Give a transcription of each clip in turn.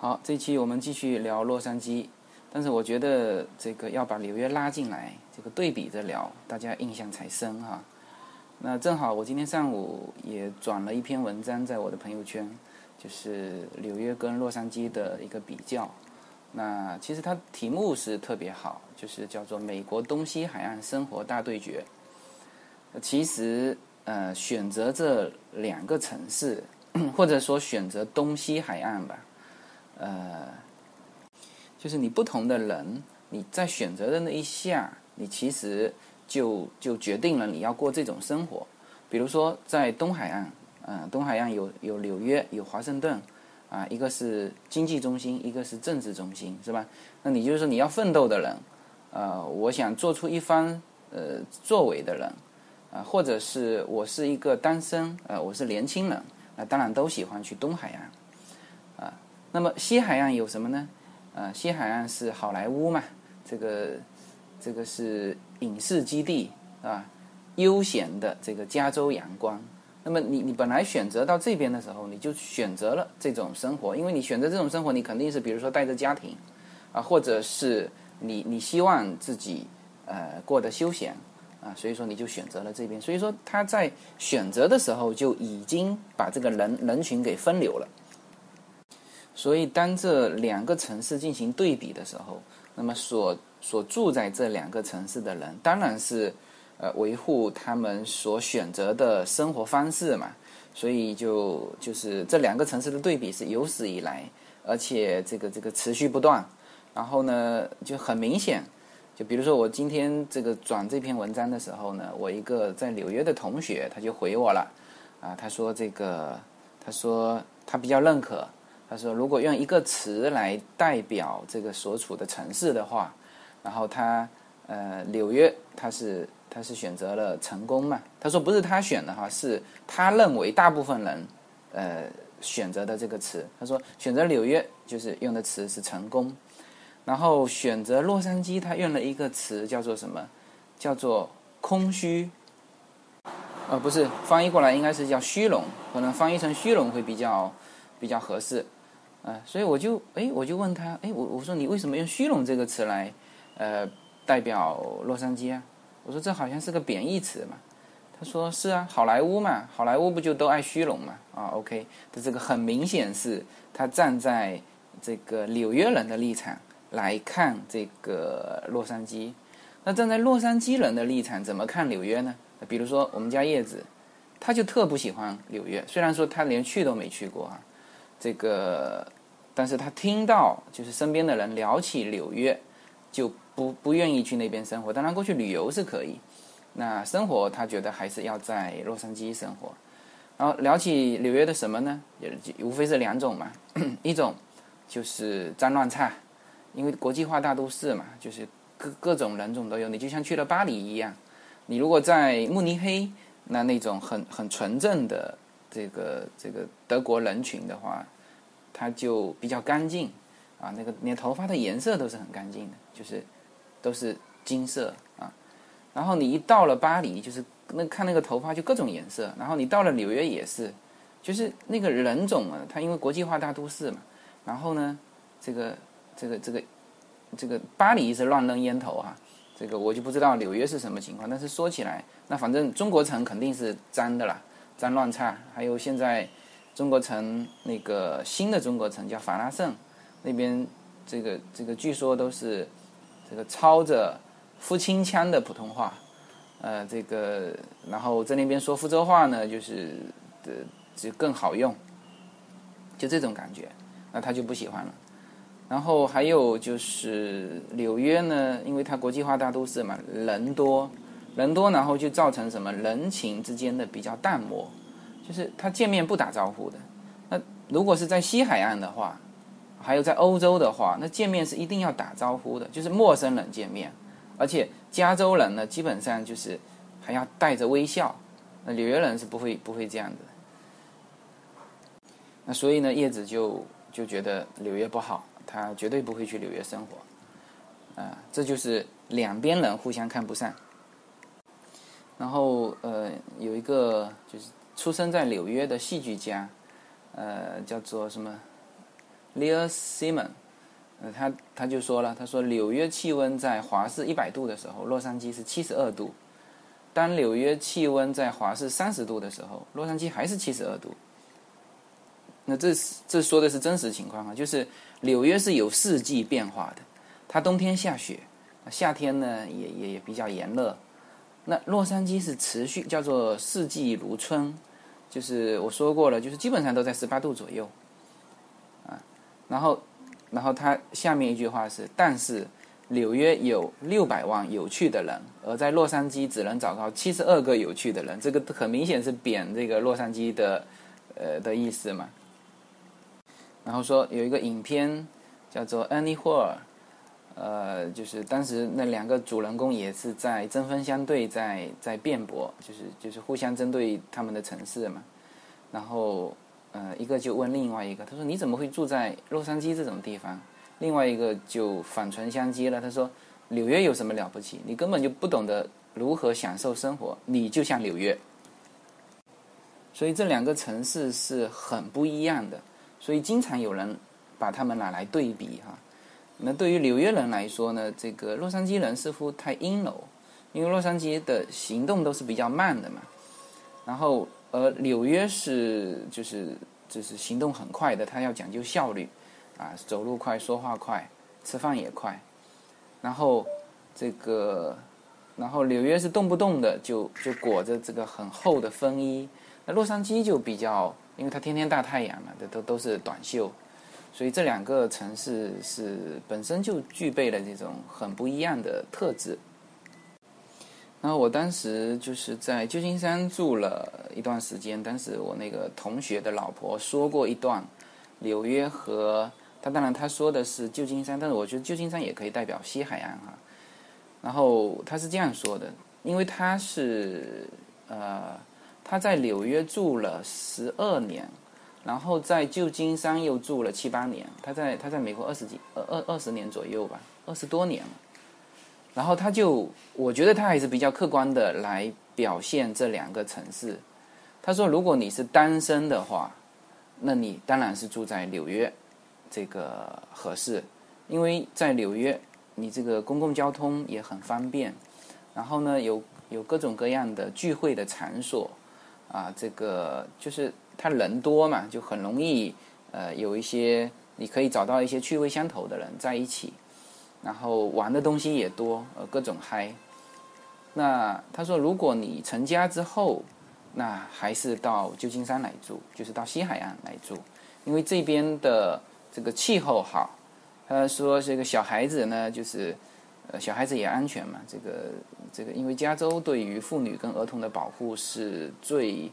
好，这期我们继续聊洛杉矶，但是我觉得这个要把纽约拉进来，这个对比着聊，大家印象才深哈。那正好我今天上午也转了一篇文章在我的朋友圈，就是纽约跟洛杉矶的一个比较。那其实它题目是特别好，就是叫做《美国东西海岸生活大对决》。其实呃，选择这两个城市，或者说选择东西海岸吧。呃，就是你不同的人，你在选择的那一下，你其实就就决定了你要过这种生活。比如说在东海岸，嗯，东海岸有有纽约，有华盛顿，啊，一个是经济中心，一个是政治中心，是吧？那你就是说你要奋斗的人，呃，我想做出一番呃作为的人，啊，或者是我是一个单身，呃，我是年轻人，那当然都喜欢去东海岸。那么西海岸有什么呢？呃，西海岸是好莱坞嘛，这个这个是影视基地啊，悠闲的这个加州阳光。那么你你本来选择到这边的时候，你就选择了这种生活，因为你选择这种生活，你肯定是比如说带着家庭啊，或者是你你希望自己呃过得休闲啊，所以说你就选择了这边。所以说他在选择的时候就已经把这个人人群给分流了。所以，当这两个城市进行对比的时候，那么所所住在这两个城市的人，当然是呃维护他们所选择的生活方式嘛。所以，就就是这两个城市的对比是有史以来，而且这个这个持续不断。然后呢，就很明显，就比如说我今天这个转这篇文章的时候呢，我一个在纽约的同学他就回我了，啊，他说这个，他说他比较认可。他说：“如果用一个词来代表这个所处的城市的话，然后他呃纽约他是他是选择了成功嘛？他说不是他选的哈，是他认为大部分人呃选择的这个词。他说选择纽约就是用的词是成功，然后选择洛杉矶他用了一个词叫做什么？叫做空虚。呃，不是翻译过来应该是叫虚荣，可能翻译成虚荣会比较比较合适。”啊，所以我就哎，我就问他，哎，我我说你为什么用虚荣这个词来，呃，代表洛杉矶啊？我说这好像是个贬义词嘛。他说是啊，好莱坞嘛，好莱坞不就都爱虚荣嘛？啊，OK，的这个很明显是他站在这个纽约人的立场来看这个洛杉矶。那站在洛杉矶人的立场怎么看纽约呢？比如说我们家叶子，他就特不喜欢纽约，虽然说他连去都没去过啊。这个，但是他听到就是身边的人聊起纽约，就不不愿意去那边生活。当然，过去旅游是可以，那生活他觉得还是要在洛杉矶生活。然后聊起纽约的什么呢？也无非是两种嘛，一种就是脏乱差，因为国际化大都市嘛，就是各各种人种都有。你就像去了巴黎一样，你如果在慕尼黑，那那种很很纯正的。这个这个德国人群的话，它就比较干净啊，那个连头发的颜色都是很干净的，就是都是金色啊。然后你一到了巴黎，就是那看那个头发就各种颜色。然后你到了纽约也是，就是那个人种啊，它因为国际化大都市嘛。然后呢，这个这个这个这个巴黎是乱扔烟头啊，这个我就不知道纽约是什么情况。但是说起来，那反正中国城肯定是脏的啦。脏乱差，还有现在中国城那个新的中国城叫法拉盛，那边这个这个据说都是这个操着福清腔的普通话，呃，这个然后在那边说福州话呢，就是的就更好用，就这种感觉，那他就不喜欢了。然后还有就是纽约呢，因为它国际化大都市嘛，人多。人多，然后就造成什么人情之间的比较淡漠，就是他见面不打招呼的。那如果是在西海岸的话，还有在欧洲的话，那见面是一定要打招呼的，就是陌生人见面。而且加州人呢，基本上就是还要带着微笑。那纽约人是不会不会这样的。那所以呢，叶子就就觉得纽约不好，他绝对不会去纽约生活。啊，这就是两边人互相看不上。然后呃，有一个就是出生在纽约的戏剧家，呃，叫做什么 Leo Simon，呃，他他就说了，他说纽约气温在华氏一百度的时候，洛杉矶是七十二度；当纽约气温在华氏三十度的时候，洛杉矶还是七十二度。那这这说的是真实情况啊，就是纽约是有四季变化的，它冬天下雪，夏天呢也也也比较炎热。那洛杉矶是持续叫做四季如春，就是我说过了，就是基本上都在十八度左右，啊，然后然后他下面一句话是，但是纽约有六百万有趣的人，而在洛杉矶只能找到七十二个有趣的人，这个很明显是贬这个洛杉矶的呃的意思嘛。然后说有一个影片叫做《Annie h o r 呃，就是当时那两个主人公也是在针锋相对，在在辩驳，就是就是互相针对他们的城市嘛。然后呃，一个就问另外一个，他说你怎么会住在洛杉矶这种地方？另外一个就反唇相讥了，他说纽约有什么了不起？你根本就不懂得如何享受生活，你就像纽约。所以这两个城市是很不一样的。所以经常有人把他们拿来对比哈。那对于纽约人来说呢，这个洛杉矶人似乎太阴柔，因为洛杉矶的行动都是比较慢的嘛。然后而纽约是就是就是行动很快的，他要讲究效率啊，走路快，说话快，吃饭也快。然后这个然后纽约是动不动的就就裹着这个很厚的风衣，那洛杉矶就比较。因为它天天大太阳嘛，这都都是短袖，所以这两个城市是本身就具备了这种很不一样的特质。然后我当时就是在旧金山住了一段时间，当时我那个同学的老婆说过一段纽约和他，当然他说的是旧金山，但是我觉得旧金山也可以代表西海岸哈。然后他是这样说的，因为他是呃。他在纽约住了十二年，然后在旧金山又住了七八年。他在他在美国二十几二二二十年左右吧，二十多年。然后他就，我觉得他还是比较客观的来表现这两个城市。他说，如果你是单身的话，那你当然是住在纽约这个合适，因为在纽约你这个公共交通也很方便，然后呢有有各种各样的聚会的场所。啊，这个就是他人多嘛，就很容易，呃，有一些你可以找到一些趣味相投的人在一起，然后玩的东西也多，呃，各种嗨。那他说，如果你成家之后，那还是到旧金山来住，就是到西海岸来住，因为这边的这个气候好。他说，这个小孩子呢，就是。呃，小孩子也安全嘛？这个，这个，因为加州对于妇女跟儿童的保护是最，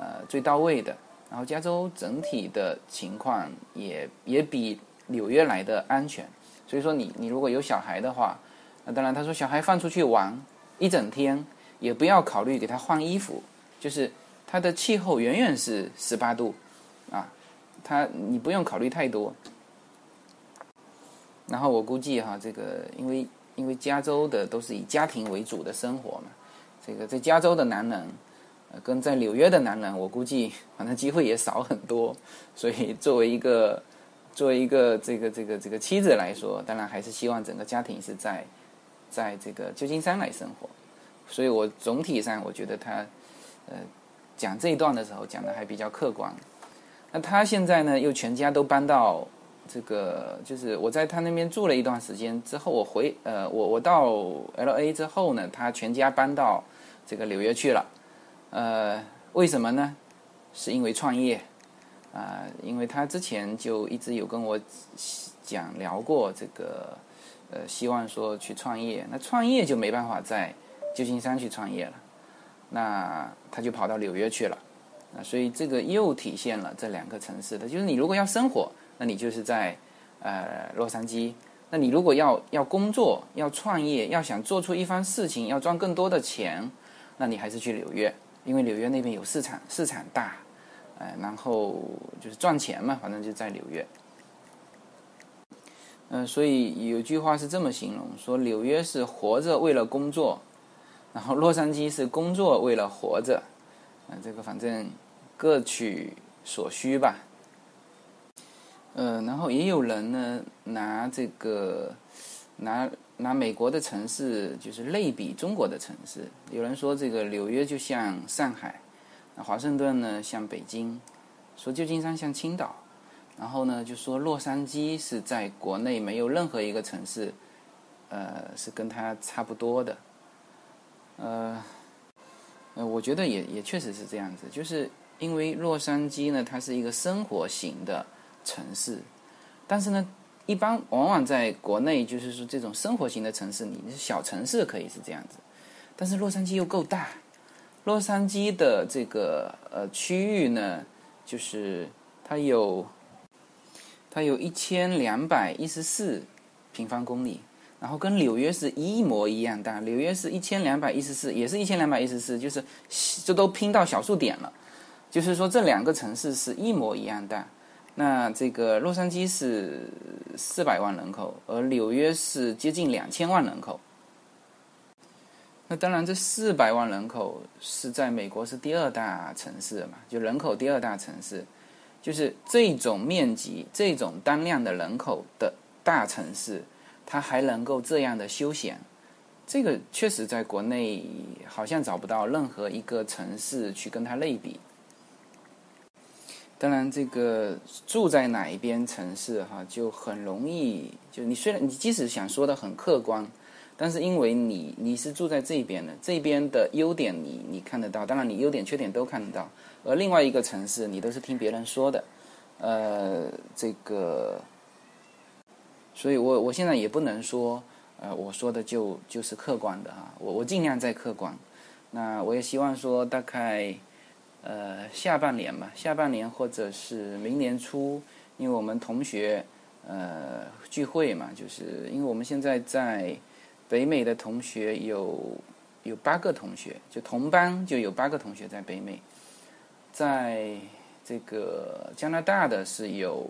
呃，最到位的。然后加州整体的情况也也比纽约来的安全。所以说，你你如果有小孩的话，那当然他说小孩放出去玩一整天，也不要考虑给他换衣服，就是它的气候远远是十八度，啊，他你不用考虑太多。然后我估计哈，这个因为。因为加州的都是以家庭为主的生活嘛，这个在加州的男人，跟在纽约的男人，我估计反正机会也少很多。所以作为一个作为一个这个这个这个妻子来说，当然还是希望整个家庭是在在这个旧金山来生活。所以我总体上我觉得他呃讲这一段的时候讲的还比较客观。那他现在呢，又全家都搬到。这个就是我在他那边住了一段时间之后，我回呃，我我到 L A 之后呢，他全家搬到这个纽约去了。呃，为什么呢？是因为创业啊，因为他之前就一直有跟我讲聊过这个呃，希望说去创业。那创业就没办法在旧金山去创业了，那他就跑到纽约去了。啊，所以这个又体现了这两个城市的，就是你如果要生活。那你就是在，呃，洛杉矶。那你如果要要工作、要创业、要想做出一番事情、要赚更多的钱，那你还是去纽约，因为纽约那边有市场，市场大，呃，然后就是赚钱嘛，反正就在纽约。嗯，所以有句话是这么形容：说纽约是活着为了工作，然后洛杉矶是工作为了活着。嗯，这个反正各取所需吧。呃，然后也有人呢拿这个拿拿美国的城市就是类比中国的城市，有人说这个纽约就像上海，那华盛顿呢像北京，说旧金山像青岛，然后呢就说洛杉矶是在国内没有任何一个城市，呃是跟它差不多的，呃。呃，我觉得也也确实是这样子，就是因为洛杉矶呢，它是一个生活型的城市，但是呢，一般往往在国内，就是说这种生活型的城市，你是小城市可以是这样子，但是洛杉矶又够大，洛杉矶的这个呃区域呢，就是它有它有一千两百一十四平方公里。然后跟纽约是一模一样大，纽约是一千两百一十四，也是一千两百一十四，就是这都拼到小数点了，就是说这两个城市是一模一样大。那这个洛杉矶是四百万人口，而纽约是接近两千万人口。那当然，这四百万人口是在美国是第二大城市嘛，就人口第二大城市，就是这种面积、这种单量的人口的大城市。它还能够这样的休闲，这个确实在国内好像找不到任何一个城市去跟它类比。当然，这个住在哪一边城市哈，就很容易，就你虽然你即使想说的很客观，但是因为你你是住在这边的，这边的优点你你看得到，当然你优点缺点都看得到，而另外一个城市你都是听别人说的，呃，这个。所以，我我现在也不能说，呃，我说的就就是客观的哈，我我尽量在客观。那我也希望说，大概，呃，下半年吧，下半年或者是明年初，因为我们同学，呃，聚会嘛，就是因为我们现在在北美的同学有有八个同学，就同班就有八个同学在北美，在这个加拿大的是有。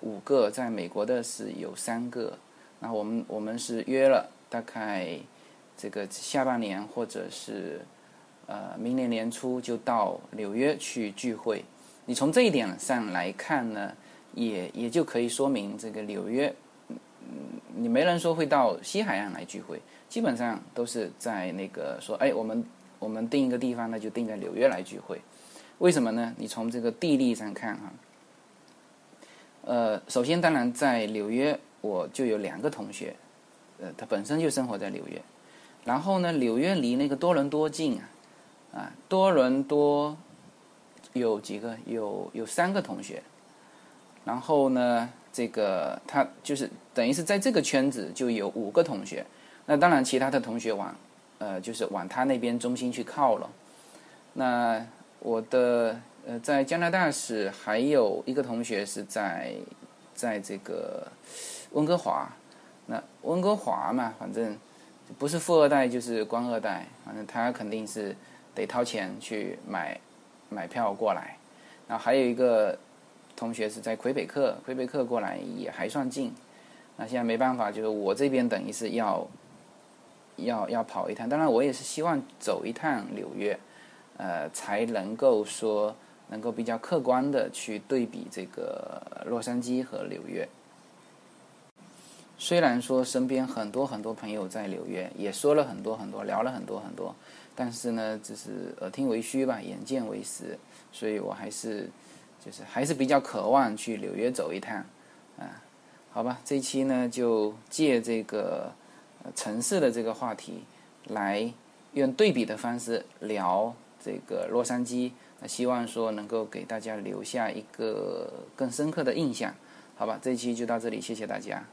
五个在美国的是有三个，然后我们我们是约了大概这个下半年或者是呃明年年初就到纽约去聚会。你从这一点上来看呢，也也就可以说明这个纽约，嗯，你没人说会到西海岸来聚会，基本上都是在那个说，哎，我们我们定一个地方呢，就定在纽约来聚会。为什么呢？你从这个地利上看哈。呃，首先，当然在纽约，我就有两个同学，呃，他本身就生活在纽约。然后呢，纽约离那个多伦多近啊，啊，多伦多有几个？有有三个同学。然后呢，这个他就是等于是在这个圈子就有五个同学。那当然，其他的同学往呃，就是往他那边中心去靠了。那我的。呃，在加拿大是还有一个同学是在，在这个温哥华。那温哥华嘛，反正不是富二代就是官二代，反正他肯定是得掏钱去买买票过来。然后还有一个同学是在魁北克，魁北克过来也还算近。那现在没办法，就是我这边等于是要要要跑一趟。当然，我也是希望走一趟纽约，呃，才能够说。能够比较客观的去对比这个洛杉矶和纽约。虽然说身边很多很多朋友在纽约，也说了很多很多，聊了很多很多，但是呢，只是耳听为虚吧，眼见为实，所以我还是就是还是比较渴望去纽约走一趟，啊，好吧，这期呢就借这个城市的这个话题，来用对比的方式聊这个洛杉矶。那希望说能够给大家留下一个更深刻的印象，好吧？这期就到这里，谢谢大家。